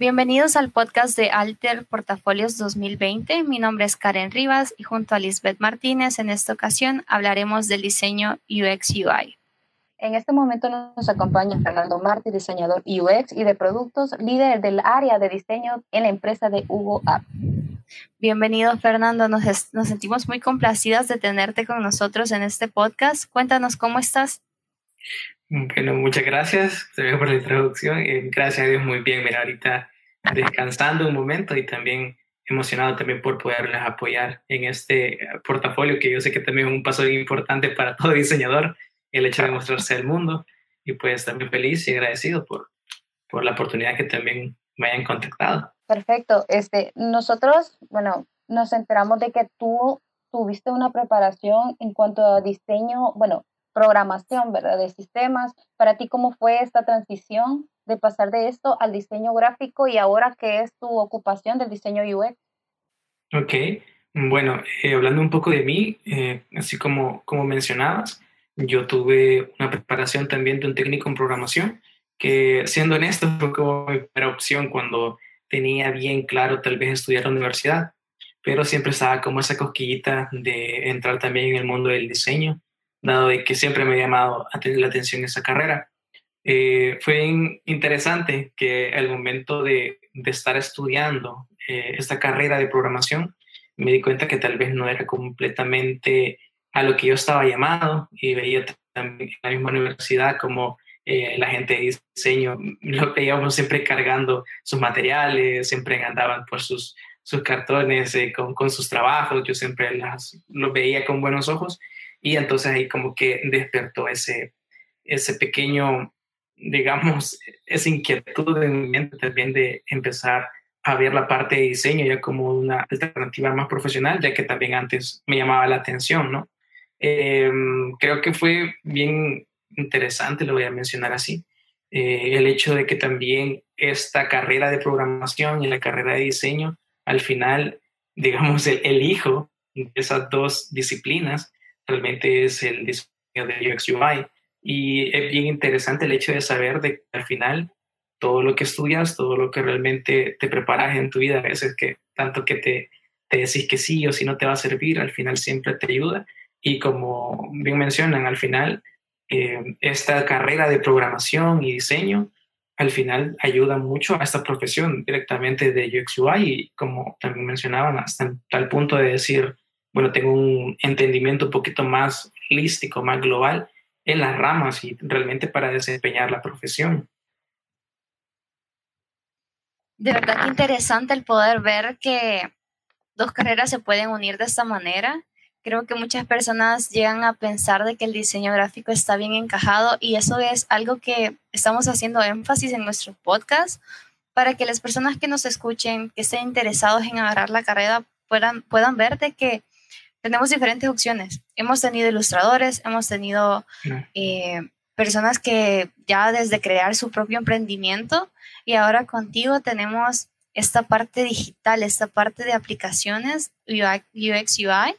Bienvenidos al podcast de Alter Portafolios 2020. Mi nombre es Karen Rivas y junto a Lisbeth Martínez en esta ocasión hablaremos del diseño UX UI. En este momento nos acompaña Fernando Martí, diseñador UX y de productos, líder del área de diseño en la empresa de Hugo App. Bienvenido Fernando, nos, sentimos muy complacidas de tenerte con nosotros en este podcast. Cuéntanos cómo estás. Bueno, muchas gracias por la introducción. Eh, gracias a Dios, muy bien. Mira, ahorita descansando un momento y también emocionado también por poderles apoyar en este portafolio que yo sé que también es un paso importante para todo diseñador, el hecho de mostrarse al mundo. Y pues también feliz y agradecido por, por la oportunidad que también me hayan contactado. Perfecto. Este, nosotros, bueno, nos enteramos de que tú tuviste una preparación en cuanto a diseño, bueno, programación, ¿verdad? De sistemas. Para ti, ¿cómo fue esta transición de pasar de esto al diseño gráfico y ahora qué es tu ocupación del diseño UX? Ok, bueno, eh, hablando un poco de mí, eh, así como, como mencionabas, yo tuve una preparación también de un técnico en programación, que siendo honesto fue como mi primera opción cuando tenía bien claro tal vez estudiar la universidad, pero siempre estaba como esa cosquillita de entrar también en el mundo del diseño dado de que siempre me ha llamado la atención esa carrera. Eh, fue interesante que al momento de, estar estudiando eh, esta carrera de programación, me di cuenta que tal vez no era completamente a lo que yo estaba llamado y veía también en la misma universidad como eh, la gente de diseño lo veíamos siempre cargando sus materiales, siempre andaban por sus, sus cartones con, con, sus trabajos, yo siempre las, los veía con buenos ojos y entonces ahí como que despertó ese, ese pequeño, digamos, esa inquietud en mi mente también de empezar a ver la parte de diseño ya como una alternativa más profesional, ya que también antes me llamaba la atención, ¿no? Em, creo que fue bien interesante, lo voy a mencionar así, eh, el hecho de que también esta carrera de programación y la carrera de diseño, al final, digamos, el, el hijo de esas dos disciplinas realmente es el diseño de UX UI. Y es bien interesante el hecho de saber de que al final todo lo que estudias, todo lo que realmente te preparas en tu vida, a veces que tanto que te, te decís que sí o si no te va a servir, al final siempre te ayuda. Y como bien mencionan, al final eh, esta carrera de programación y diseño, al final ayuda mucho a esta profesión directamente de UX UI como también mencionaban, hasta tal punto de decir, bueno, tengo un entendimiento un poquito más holístico, más global en las ramas y realmente para desempeñar la profesión. De verdad que interesante el poder ver que dos carreras se pueden unir de esta manera. Creo que muchas personas llegan a pensar de que el diseño gráfico está bien encajado y eso es algo que estamos haciendo énfasis en nuestro podcast para que las personas que nos escuchen, que estén interesados en agarrar la carrera, puedan, puedan ver de que tenemos diferentes opciones. Hemos tenido ilustradores, hemos tenido eh, personas que ya desde crear su propio emprendimiento y ahora contigo tenemos esta parte digital, esta parte de aplicaciones UX, UI.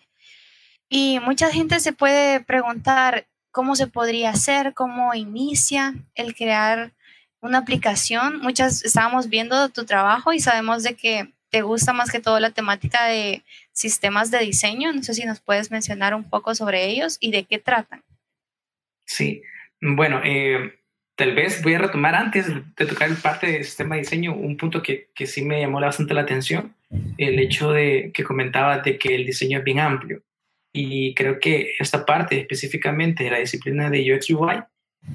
Y mucha gente se puede preguntar cómo se podría hacer, cómo inicia el crear una aplicación. Muchas estábamos viendo tu trabajo y sabemos de que te gusta más que todo la temática de sistemas de diseño. No sé si nos puedes mencionar un poco sobre ellos y de qué tratan. Sí, bueno, eh, tal vez voy a retomar antes de tocar parte del sistema de diseño un punto que, que, sí me llamó bastante la atención, el hecho de que comentaba de que el diseño es bien amplio. Y creo que esta parte específicamente de la disciplina de UX UI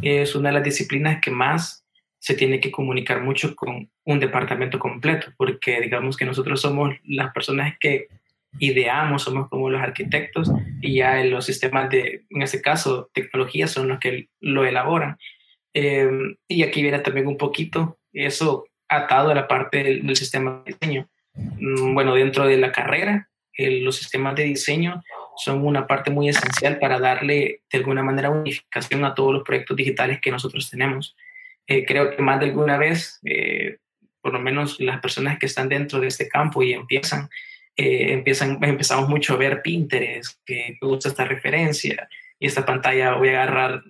es una de las disciplinas que más se tiene que comunicar mucho con un departamento completo, porque digamos que nosotros somos las personas que ideamos, somos como los arquitectos y ya los sistemas de, en este caso, tecnología son los que lo elaboran. Eh, y aquí viene también un poquito eso atado a la parte del, sistema de diseño. Mm, bueno, dentro de la carrera, los sistemas de diseño son una parte muy esencial para darle de alguna manera unificación a todos los proyectos digitales que nosotros tenemos. Eh, creo que más de alguna vez, eh, por lo menos las personas que están dentro de este campo y empiezan, eh, empiezan, empezamos mucho a ver Pinterest, que me gusta esta referencia, y esta pantalla voy a agarrar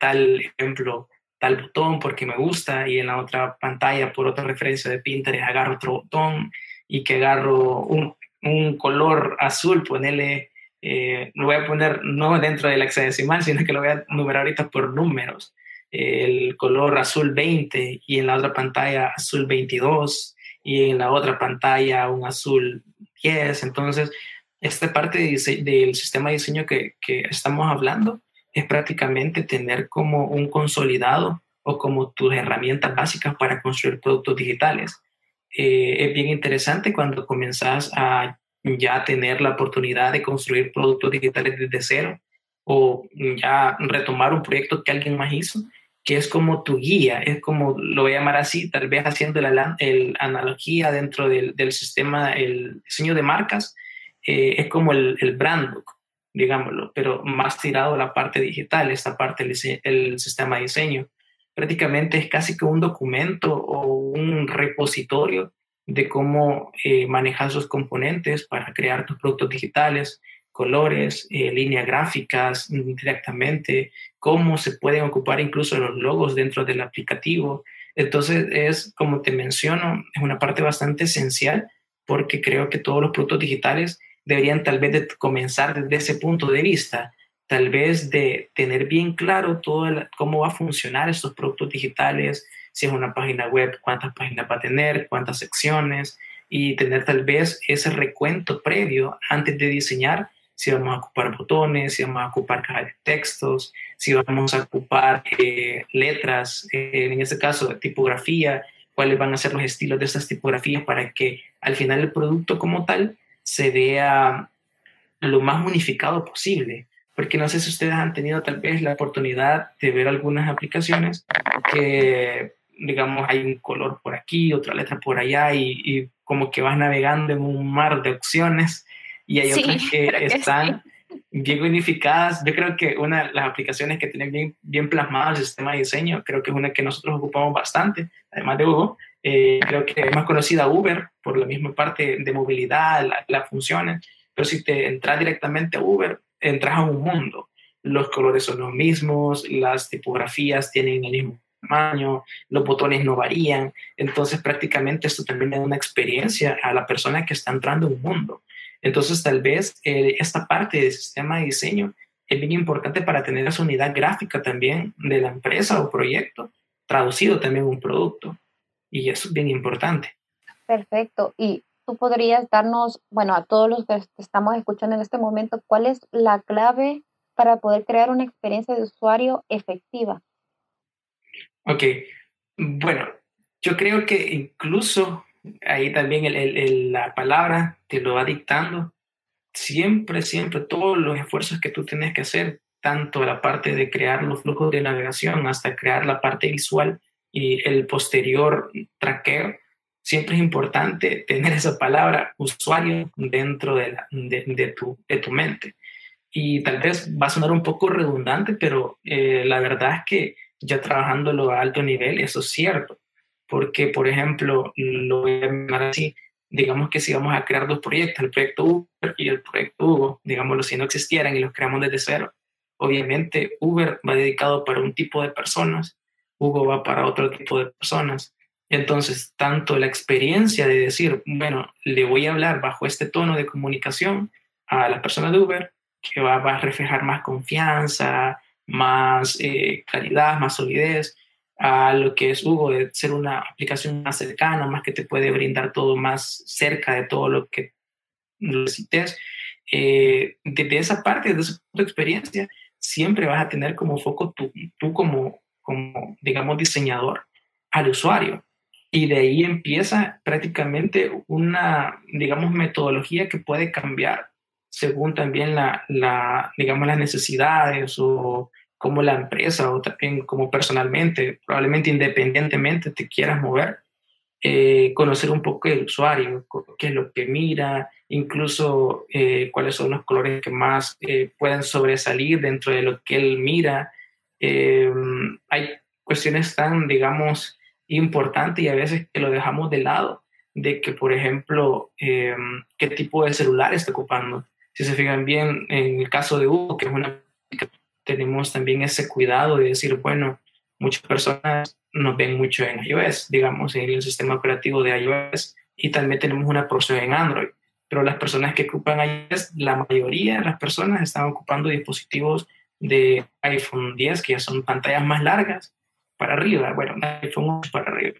tal ejemplo, tal botón porque me gusta, y en la otra pantalla, por otra referencia de Pinterest, agarro otro botón, y que agarro un, un color azul, ponerle, eh, lo voy a poner no dentro del hexadecimal, sino que lo voy a numerar ahorita por números. El color azul 20 y en la otra pantalla azul 22 y en la otra pantalla un azul 10. Entonces, esta parte del sistema de diseño que, que estamos hablando es prácticamente tener como un consolidado o como tus herramientas básicas para construir productos digitales. Eh, es bien interesante cuando comenzás a ya tener la oportunidad de construir productos digitales desde cero o ya retomar un proyecto que alguien más hizo, que es como tu guía, es como, lo voy a llamar así, tal vez haciendo la el analogía dentro del, del, sistema, el diseño de marcas, eh, es como el, el, brand book, digámoslo, pero más tirado a la parte digital, esta parte del el sistema de diseño. Prácticamente es casi que un documento o un repositorio de cómo eh, manejar sus componentes para crear tus productos digitales, colores, eh, líneas gráficas directamente, cómo se pueden ocupar incluso los logos dentro del aplicativo. Entonces es, como te menciono, es una parte bastante esencial porque creo que todos los productos digitales deberían tal vez comenzar desde ese punto de vista, tal vez de tener bien claro todo cómo va a funcionar estos productos digitales, si es una página web, cuántas páginas va a tener, cuántas secciones, y tener tal vez ese recuento previo antes de diseñar si vamos a ocupar botones, si vamos a ocupar cajas de textos, si vamos a ocupar eh, letras, eh, en este caso tipografía, cuáles van a ser los estilos de esas tipografías para que al final el producto como tal se vea lo más unificado posible. Porque no sé si ustedes han tenido tal vez la oportunidad de ver algunas aplicaciones que, digamos, hay un color por aquí, otra letra por allá y, como que vas navegando en un mar de opciones y hay otras que están bien unificadas. Yo creo que una de las aplicaciones que tienen bien, bien plasmado el sistema de diseño, creo que es una que nosotros ocupamos bastante, además de Hugo, eh, creo que es más conocida Uber por la misma parte de movilidad, las la funciones, pero si te entras directamente a Uber, entras a un mundo. Los colores son los mismos, las tipografías tienen el mismo tamaño, los botones no varían, entonces prácticamente esto también da una experiencia a la persona que está entrando a un mundo. Entonces tal vez eh, esta parte del sistema de diseño es bien importante para tener esa unidad gráfica también de la empresa o proyecto, traducido también un producto. Y eso es bien importante. Perfecto. Y tú podrías darnos, bueno, a todos los que estamos escuchando en este momento, ¿cuál es la clave para poder crear una experiencia de usuario efectiva? Ok, bueno, yo creo que incluso ahí también el, la palabra te lo va dictando. Siempre, siempre, todos los esfuerzos que tú tienes que hacer, tanto la parte de crear los flujos de navegación hasta crear la parte visual, y el posterior traqueo, siempre es importante tener esa palabra usuario dentro de, de, tu, de tu mente. Y tal vez va a sonar un poco redundante, pero eh, la verdad es que ya trabajándolo a alto nivel, eso es cierto. Porque, por ejemplo, lo voy a llamar así, digamos que si vamos a crear dos proyectos, el proyecto Uber y el proyecto Hugo, digámoslo, si no existieran y los creamos desde cero, obviamente Uber va dedicado para un tipo de personas Hugo va para otro tipo de personas. Entonces, tanto la experiencia de decir, bueno, le voy a hablar bajo este tono de comunicación a la persona de Uber, que va, a reflejar más confianza, más eh, claridad, más solidez, a lo que es Hugo, de ser una aplicación más cercana, más que te puede brindar todo más cerca de todo lo que necesites. Eh, desde esa parte, de esa experiencia, siempre vas a tener como foco tú, tú como, como, digamos, diseñador al usuario. Y de ahí empieza prácticamente una, digamos, metodología que puede cambiar según también la, la digamos, las necesidades o como la empresa o también como personalmente, probablemente independientemente te quieras mover, eh, conocer un poco el usuario, qué es lo que mira, incluso eh, cuáles son los colores que más eh, pueden sobresalir dentro de lo que él mira, eh, hay cuestiones tan, digamos, importantes y a veces que lo dejamos de lado de que, por ejemplo, em, qué tipo de celular está ocupando. Si se fijan bien, en el caso de Hugo, que es una tenemos también ese cuidado de decir, bueno, muchas personas nos ven mucho en iOS, digamos, en el sistema operativo de iOS, y también tenemos una porción en Android. Pero las personas que ocupan iOS, la mayoría de las personas están ocupando dispositivos de iPhone 10, que ya son pantallas más largas, para arriba, bueno, iPhone 8 para arriba.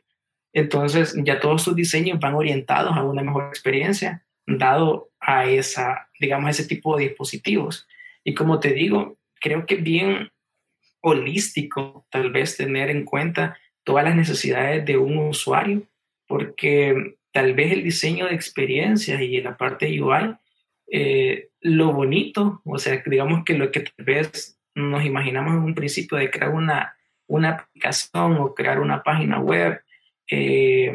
Entonces, ya todos sus diseños van orientados a una mejor experiencia, dado a esa, digamos, ese tipo de dispositivos. Y como te digo, creo que es bien holístico tal vez tener en cuenta todas las necesidades de un usuario, porque tal vez el diseño de experiencias y la parte UI, eh, lo bonito, o sea, digamos que lo que tal vez nos imaginamos en un principio de crear una, una aplicación o crear una página web, eh,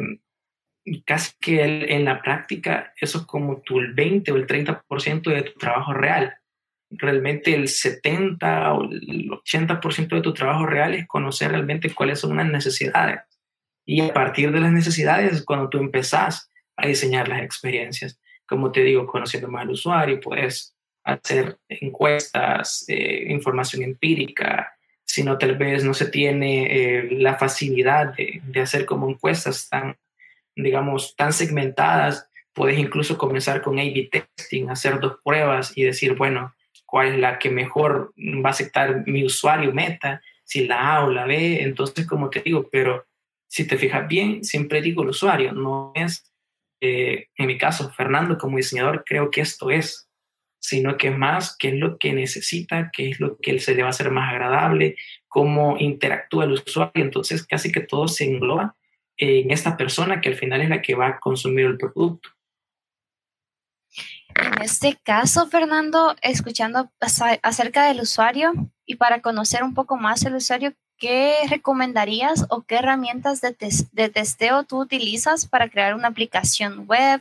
casi que en la práctica eso es como tu el 20 o el 30% de tu trabajo real. Realmente el 70 o el 80% de tu trabajo real es conocer realmente cuáles son las necesidades. Y a partir de las necesidades es cuando tú empezás a diseñar las experiencias. Como te digo, conociendo más al usuario, puedes hacer encuestas, eh, información empírica, si no tal vez no se tiene eh, la facilidad de, de, hacer como encuestas tan, digamos, tan segmentadas, puedes incluso comenzar con A-B testing, hacer dos pruebas y decir, bueno, cuál es la que mejor va a aceptar mi usuario meta, si la A o la B, entonces como te digo, pero si te fijas bien, siempre digo el usuario, no es, eh, en mi caso, Fernando como diseñador, creo que esto es, sino que más qué es lo que necesita, qué es lo que se le va a hacer más agradable, cómo interactúa el usuario. Entonces, casi que todo se engloba en esta persona que al final es la que va a consumir el producto. En este caso, Fernando, escuchando acerca del usuario y para conocer un poco más el usuario, ¿qué recomendarías o qué herramientas de, de testeo tú utilizas para crear una aplicación web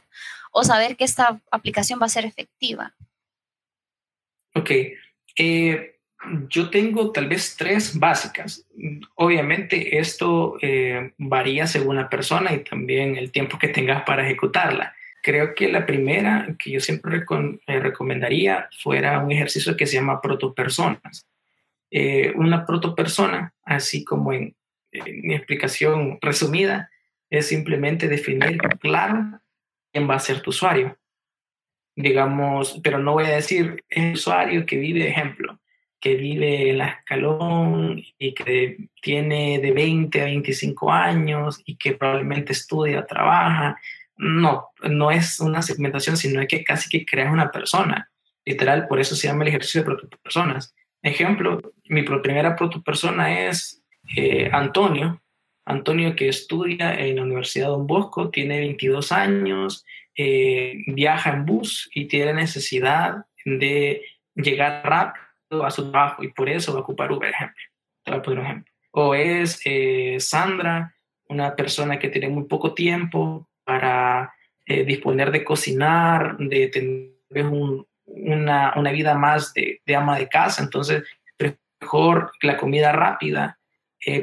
o saber que esta aplicación va a ser efectiva? Ok. Eh, yo tengo tal vez tres básicas. Obviamente esto eh, varía según la persona y también el tiempo que tengas para ejecutarla. Creo que la primera que yo siempre eh, recomendaría fuera un ejercicio que se llama protopersonas. Eh, una protopersona, así como en, en, mi explicación resumida, es simplemente definir claro quién va a ser tu usuario digamos, pero no voy a decir el usuario que vive, ejemplo, que vive en la escalón y que tiene de 20 a 25 años y que probablemente estudia, trabaja. No, no es una segmentación, sino que casi que creas una persona. Literal, por eso se llama el ejercicio de protopersonas. Ejemplo, mi primera protopersona es eh, Antonio. Antonio que estudia en la Universidad Don Bosco, tiene 22 años, eh, viaja en bus y tiene necesidad de llegar rápido a su trabajo y por eso va a ocupar Uber, ejemplo. Te voy a poner un ejemplo. O es eh, Sandra, una persona que tiene muy poco tiempo para eh, disponer de cocinar, de tener una, una, vida más de, de, ama de casa, entonces mejor la comida rápida,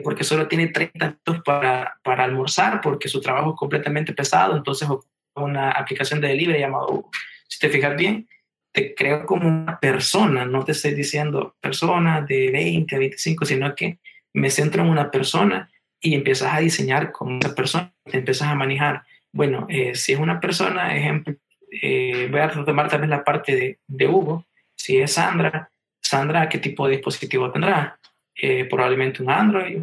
porque solo tiene 30 minutos para, para almorzar, porque su trabajo es completamente pesado, entonces una aplicación de delivery llamado Si te fijas bien, te creo como una persona, no te estoy diciendo persona de 20 a 25, sino que me centro en una persona y empiezas a diseñar con esa persona, te empiezas a manejar. Bueno, eh, si es una persona, ejemplo, eh, voy a retomar también la parte de, de, Hugo. Si es Sandra, Sandra, ¿qué tipo de dispositivo tendrá? Eh, probablemente un Android.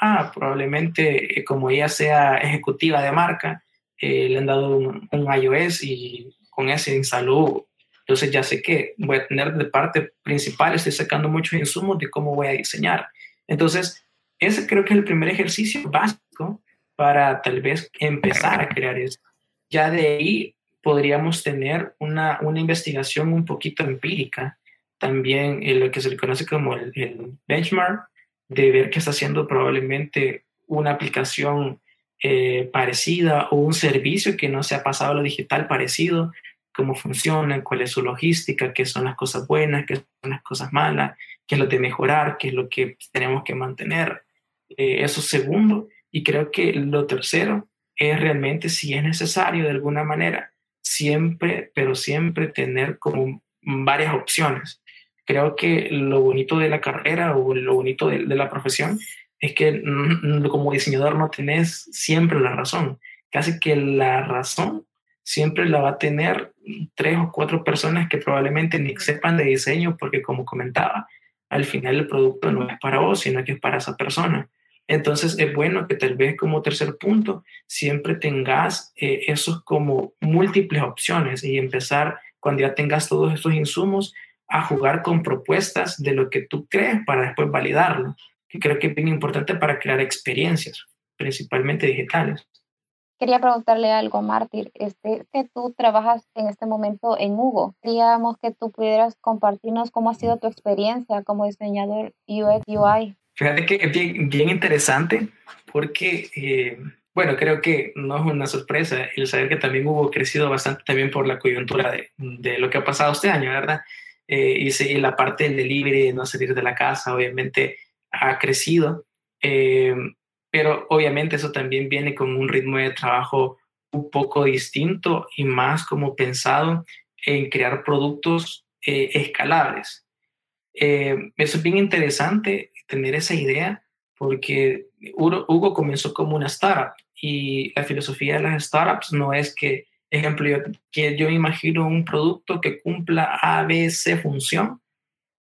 ah, probablemente como ella sea ejecutiva de marca, eh, le han dado un, iOS y con ese instaló. Entonces ya sé que voy a tener de parte principal, estoy sacando muchos insumos de cómo voy a diseñar. Entonces, ese creo que es el primer ejercicio básico para tal vez empezar a crear esto. Ya de ahí podríamos tener una, una investigación un poquito empírica, también en lo que se le conoce como el, el benchmark, de ver qué está haciendo probablemente una aplicación eh, parecida o un servicio que no se ha pasado a lo digital parecido, cómo funciona, cuál es su logística, qué son las cosas buenas, qué son las cosas malas, qué es lo de mejorar, qué es lo que tenemos que mantener. Eh, eso segundo. Y creo que lo tercero es realmente si es necesario de alguna manera, siempre, pero siempre tener como varias opciones. Creo que lo bonito de la carrera o lo bonito de, de la profesión es que como diseñador no tenés siempre la razón. Casi que la razón siempre la va a tener tres o cuatro personas que probablemente ni sepan de diseño porque como comentaba, al final el producto no es para vos, sino que es para esa persona. Entonces es bueno que tal vez como tercer punto siempre tengas eh, esos como múltiples opciones y empezar cuando ya tengas todos estos insumos a jugar con propuestas de lo que tú crees para después validarlo, que creo que es bien importante para crear experiencias, principalmente digitales. Quería preguntarle algo, Mártir. Este, que tú trabajas en este momento en Hugo. Queríamos que tú pudieras compartirnos cómo ha sido tu experiencia como diseñador UX UI. Fíjate que es bien, interesante porque, eh, bueno, creo que no es una sorpresa el saber que también Hugo crecido bastante también por la coyuntura de, de lo que ha pasado este año, ¿verdad? Eh, y, la parte del delivery, no salir de la casa, obviamente ha crecido. Eh, pero obviamente eso también viene con un ritmo de trabajo un poco distinto y más como pensado en crear productos eh, escalables. Eh, eso es bien interesante tener esa idea porque Hugo comenzó como una startup y la filosofía de las startups no es que, ejemplo, yo, que yo imagino un producto que cumpla A, B, C función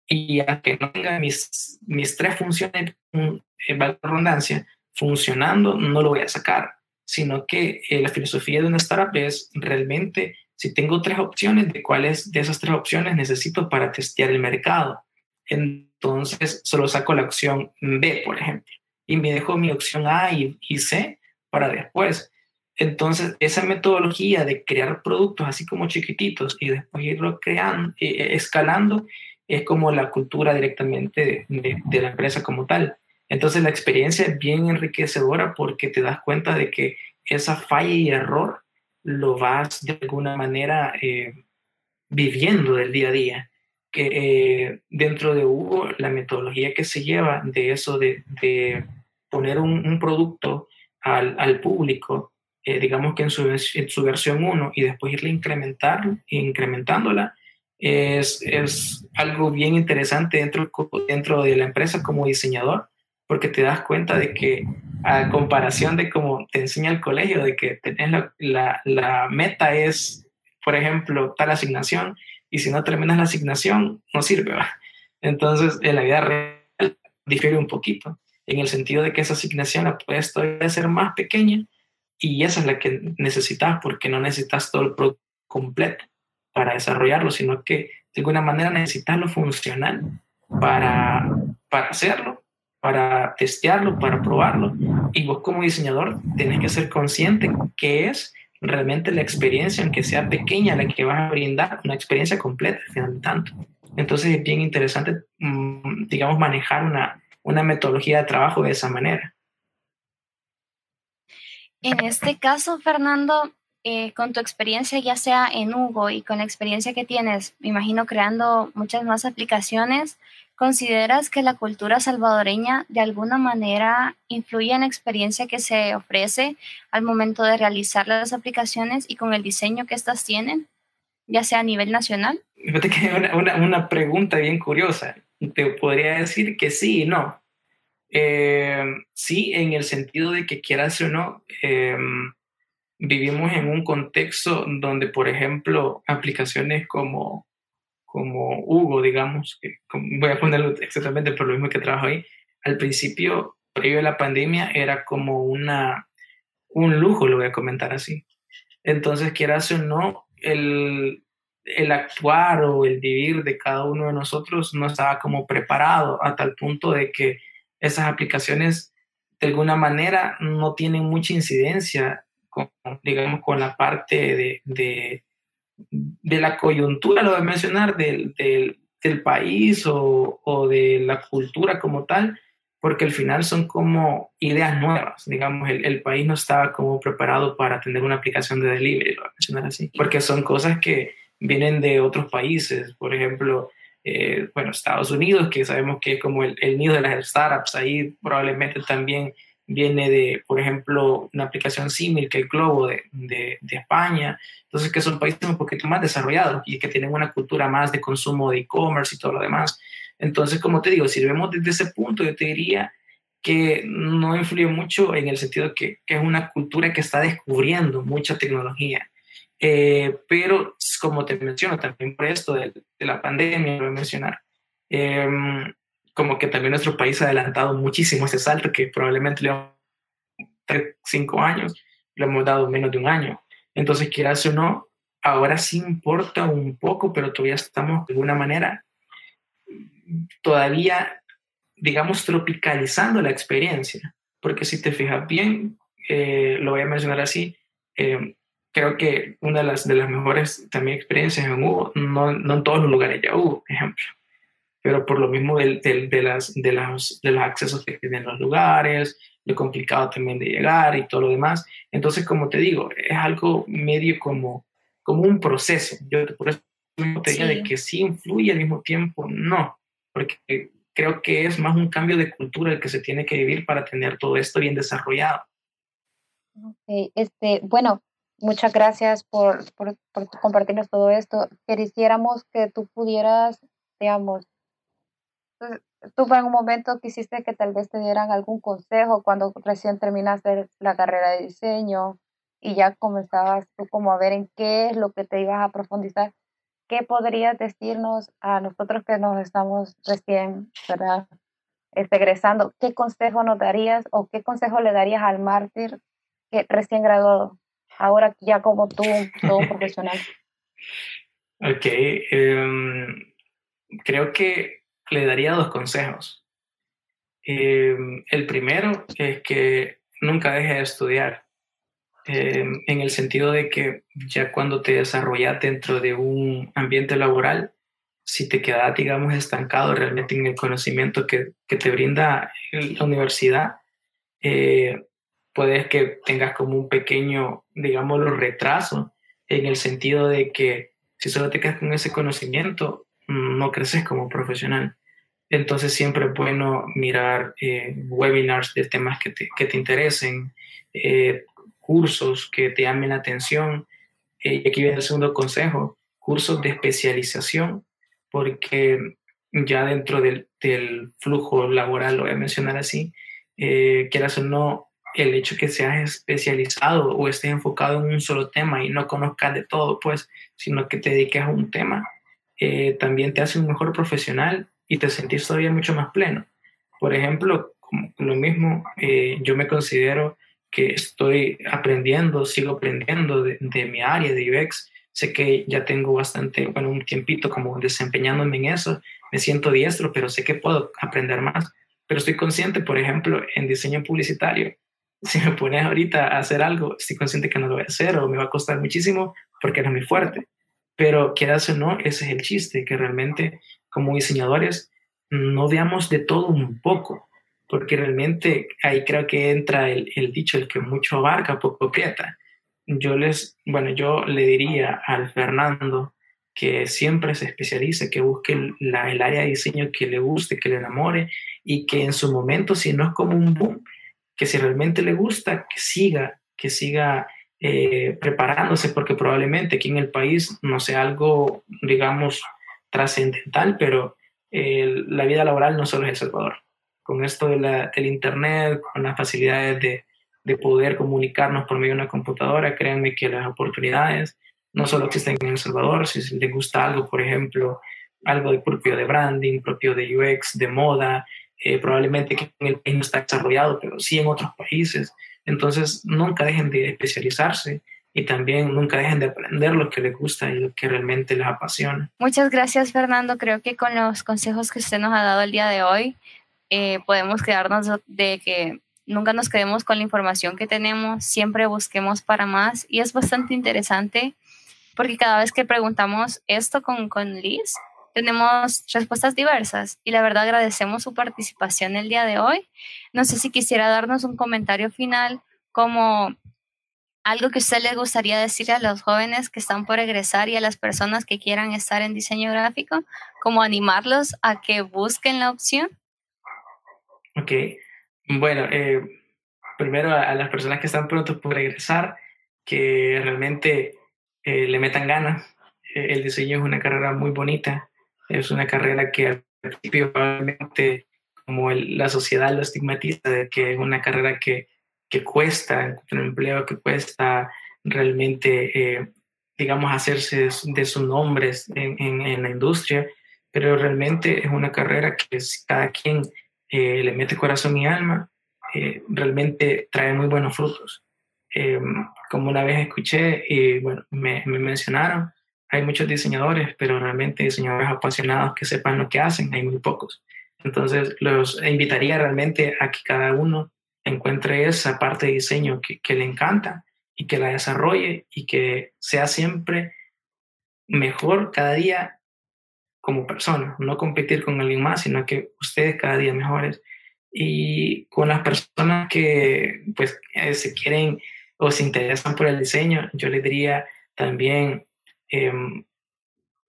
y a que no tenga mis, mis tres funciones, en redundancia, funcionando, no lo voy a sacar, sino que eh, la filosofía de una startup es realmente, si tengo tres opciones, ¿de cuáles de esas tres opciones necesito para testear el mercado? Entonces, solo saco la opción B, por ejemplo, y me dejo mi opción A y, C para después. Entonces, esa metodología de crear productos así como chiquititos y después irlo creando, eh, eh, escalando, es como la cultura directamente de la empresa como tal. Entonces la experiencia es bien enriquecedora porque te das cuenta de que esa falla y error lo vas de alguna manera eh, viviendo del día a día. Que eh, dentro de Hugo, la metodología que se lleva de eso de, poner un, producto al, público, eh, digamos que en su, en su versión 1 y después irle incrementar, incrementándola, es, es algo bien interesante dentro, dentro de la empresa como diseñador porque te das cuenta de que a comparación de cómo te enseña el colegio, de que tenés la, la, meta es, por ejemplo, tal asignación, y si no terminas la asignación, no sirve. Entonces, en la vida real difiere un poquito, en el sentido de que esa asignación la puedes todavía ser más pequeña y esa es la que necesitas porque no necesitas todo el producto completo para desarrollarlo, sino que de alguna manera necesitas lo funcional para, para hacerlo para testearlo, para probarlo. Y vos como diseñador tenés que ser consciente que es realmente la experiencia, aunque sea pequeña, la que vas a brindar, una experiencia completa, al final de tanto. Entonces es bien interesante, mm, digamos, manejar una, una metodología de trabajo de esa manera. En este caso, Fernando, eh, con tu experiencia ya sea en Hugo y con la experiencia que tienes, me imagino creando muchas más aplicaciones, ¿Consideras que la cultura salvadoreña de alguna manera influye en la experiencia que se ofrece al momento de realizar las aplicaciones y con el diseño que éstas tienen, ya sea a nivel nacional? Una, pregunta bien curiosa. Te podría decir que sí y no. Eh, sí, en el sentido de que quieras o no, eh, vivimos en un contexto donde, por ejemplo, aplicaciones como como Hugo, digamos, que voy a ponerlo exactamente por lo mismo que trabajo ahí, al principio, previo a la pandemia, era como una, un lujo, lo voy a comentar así. Entonces, quieras o no, el, el actuar o el vivir de cada uno de nosotros no estaba como preparado a tal punto de que esas aplicaciones de alguna manera no tienen mucha incidencia con, digamos, con la parte de, de de la coyuntura, lo voy a mencionar, del, del, del país o, o, de la cultura como tal, porque al final son como ideas nuevas, digamos, el, el, país no estaba como preparado para tener una aplicación de delivery, lo voy a mencionar así, porque son cosas que vienen de otros países, por ejemplo, eh, bueno, Estados Unidos, que sabemos que es como el, el nido de las startups, ahí probablemente también viene de, por ejemplo, una aplicación similar que el Globo de, de, de, España. Entonces, que son países un poquito más desarrollados y que tienen una cultura más de consumo de e-commerce y todo lo demás. Entonces, como te digo, si vemos desde ese punto, yo te diría que no influye mucho en el sentido que, que es una cultura que está descubriendo mucha tecnología. Eh, pero, como te menciono, también por esto de, de la pandemia, lo voy a mencionar, eh, como que también nuestro país ha adelantado muchísimo ese salto que probablemente le tres, cinco años, le hemos dado menos de un año. Entonces, quieras o no, ahora sí importa un poco, pero todavía estamos de alguna manera todavía, digamos, tropicalizando la experiencia. Porque si te fijas bien, eh, lo voy a mencionar así, eh, creo que una de las, de las mejores también experiencias en Hugo, no, no en todos los lugares ya hubo, ejemplo pero por lo mismo de, de, las, de, los, de los accesos que tienen los lugares, lo complicado también de llegar y todo lo demás. Entonces, como te digo, es algo medio como, como un proceso. Yo por eso te digo de que sí influye al mismo tiempo, no, porque creo que es más un cambio de cultura el que se tiene que vivir para tener todo esto bien desarrollado. Okay. Este, bueno, muchas gracias por, por, por compartirnos todo esto. Quisiéramos que tú pudieras, digamos, tú en un momento quisiste que tal vez te dieran algún consejo cuando recién terminaste la carrera de diseño y ya comenzabas tú como a ver en qué es lo que te ibas a profundizar. ¿Qué podrías decirnos a nosotros que nos estamos recién, ¿verdad? Este, egresando, ¿qué consejo nos darías o qué consejo le darías al mártir que recién graduado, ahora ya como tú, todo profesional? Ok, em, creo que le daría dos consejos. Eh, el primero es que nunca deje de estudiar, eh, en el sentido de que ya cuando te desarrollas dentro de un ambiente laboral, si te quedas, digamos, estancado realmente en el conocimiento que, que te brinda la universidad, eh, puedes que tengas como un pequeño, digamos, retraso, en el sentido de que si solo te quedas con ese conocimiento, no creces como profesional. Entonces siempre es bueno mirar eh, webinars de temas que te, que te interesen, eh, cursos que te llamen la atención. Eh, y aquí viene el segundo consejo, cursos de especialización, porque ya dentro del, del flujo laboral, lo voy a mencionar así, quieras o no, el hecho que seas especializado o estés enfocado en un solo tema y no conozcas de todo, pues, sino que te dediques a un tema, también te hace un mejor profesional y te sentís todavía mucho más pleno. Por ejemplo, como lo mismo, eh, yo me considero que estoy aprendiendo, sigo aprendiendo de, de, mi área de UX. Sé que ya tengo bastante, bueno, un tiempito como desempeñándome en eso. Me siento diestro, pero sé que puedo aprender más. Pero estoy consciente, por ejemplo, en diseño publicitario. Si me pones ahorita a hacer algo, estoy consciente que no lo voy a hacer o me va a costar muchísimo porque no es muy fuerte. Pero quieras o no, ese es el chiste, que realmente como diseñadores no veamos de todo un poco, porque realmente ahí creo que entra el, dicho, el que mucho abarca, poco aprieta. Yo les, bueno, yo le diría al Fernando que siempre se especialice, que busque la, el área de diseño que le guste, que le enamore y que en su momento, si no es como un boom, que si realmente le gusta, que siga, que siga eh, preparándose, porque probablemente aquí en el país no sea algo, digamos, trascendental, pero eh, la vida laboral no solo es El Salvador. Con esto de la, del Internet, con las facilidades de, de, poder comunicarnos por medio de una computadora, créanme que las oportunidades no solo existen en El Salvador, si les gusta algo, por ejemplo, algo de propio de branding, propio de UX, de moda, eh, probablemente que en el país no está desarrollado, pero sí en otros países. Entonces, nunca dejen de especializarse y también nunca dejen de aprender lo que les gusta y lo que realmente les apasiona. Muchas gracias, Fernando. Creo que con los consejos que usted nos ha dado el día de hoy, eh, podemos quedarnos de que nunca nos quedemos con la información que tenemos, siempre busquemos para más y es bastante interesante porque cada vez que preguntamos esto con, con Liz, tenemos respuestas diversas y la verdad agradecemos su participación el día de hoy. No sé si quisiera darnos un comentario final como algo que usted le gustaría decir a los jóvenes que están por egresar y a las personas que quieran estar en diseño gráfico, como animarlos a que busquen la opción. Ok, bueno, eh, primero a, las personas que están prontos por regresar, que realmente eh, le metan ganas. Eh, el diseño es una carrera muy bonita, es una carrera que al principio probablemente como la sociedad lo estigmatiza, de que es una carrera que, que cuesta encontrar empleo, que cuesta realmente, eh, digamos, hacerse de sus nombres en, en, la industria, pero realmente es una carrera que si cada quien le mete corazón y alma, realmente trae muy buenos frutos. Como una vez escuché y bueno, me, me, mencionaron, hay muchos diseñadores, pero realmente diseñadores apasionados que sepan lo que hacen, hay muy pocos. Entonces, los invitaría realmente a que cada uno encuentre esa parte de diseño que, que le encanta y que la desarrolle y que sea siempre mejor cada día como persona, no competir con alguien más, sino que ustedes cada día mejores. Y con las personas que pues eh, se quieren o se interesan por el diseño, yo les diría también, em,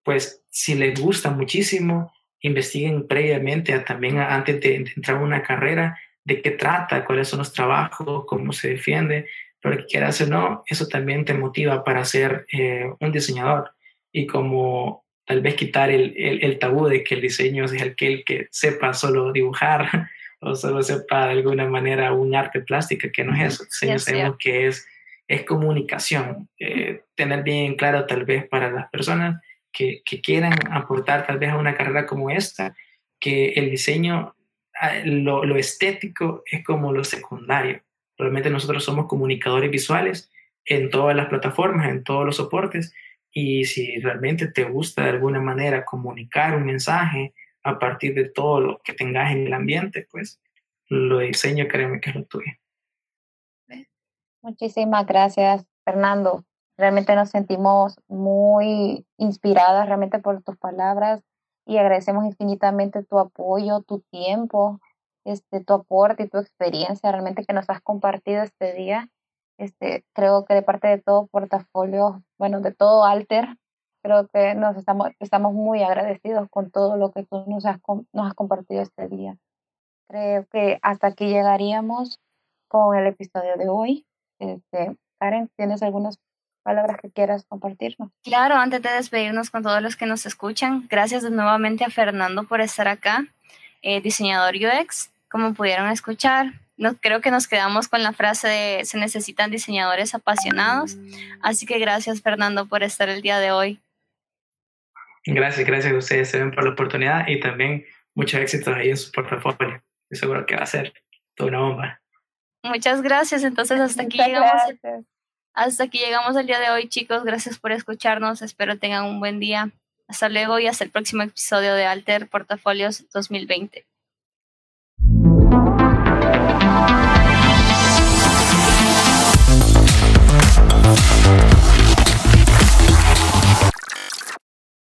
pues si les gusta muchísimo, investiguen previamente, también antes de, entrar a una carrera, de qué trata, cuáles son los trabajos, cómo se defiende, pero que quieras o no, eso también te motiva para ser eh, un diseñador y como tal vez quitar el, el, tabú de que el diseño es el que, el sepa solo dibujar o solo sepa de alguna manera un arte plástica, que no es eso. Diseño sabemos que es, es comunicación. Eh, tener bien claro tal vez para las personas que, que, quieran aportar tal vez a una carrera como esta, que el diseño, ah, lo, lo estético es como lo secundario. Realmente nosotros somos comunicadores visuales en todas las plataformas, en todos los soportes, y si realmente te gusta de alguna manera comunicar un mensaje, a partir de todo lo que tengas en el ambiente, pues lo diseño, créeme que es lo tuyo. Muchísimas gracias, Fernando. Realmente nos sentimos muy inspiradas realmente por tus palabras y agradecemos infinitamente tu apoyo, tu tiempo, este, tu aporte y tu experiencia realmente que nos has compartido este día. Este, creo que de parte de todo portafolio, bueno, de todo Alter, creo que nos estamos, estamos muy agradecidos con todo lo que tú nos has, nos has compartido este día. Creo que hasta aquí llegaríamos con el episodio de hoy. Este, Karen, ¿tienes algunas palabras que quieras compartirnos? Claro, antes de despedirnos con todos los que nos escuchan, gracias nuevamente a Fernando por estar acá, eh, diseñador UX. Como pudieron escuchar, no, creo que nos quedamos con la frase de se necesitan diseñadores apasionados. Así que gracias Fernando por estar el día de hoy Gracias, gracias a ustedes por la oportunidad y también muchos éxitos ahí en su portafolio. Estoy seguro que va a ser toda una bomba. Muchas gracias. Entonces, hasta aquí llegamos. Hasta aquí llegamos el día de hoy, chicos. Gracias por escucharnos. Espero tengan un buen día. Hasta luego y hasta el próximo episodio de Alter Portafolios 2020.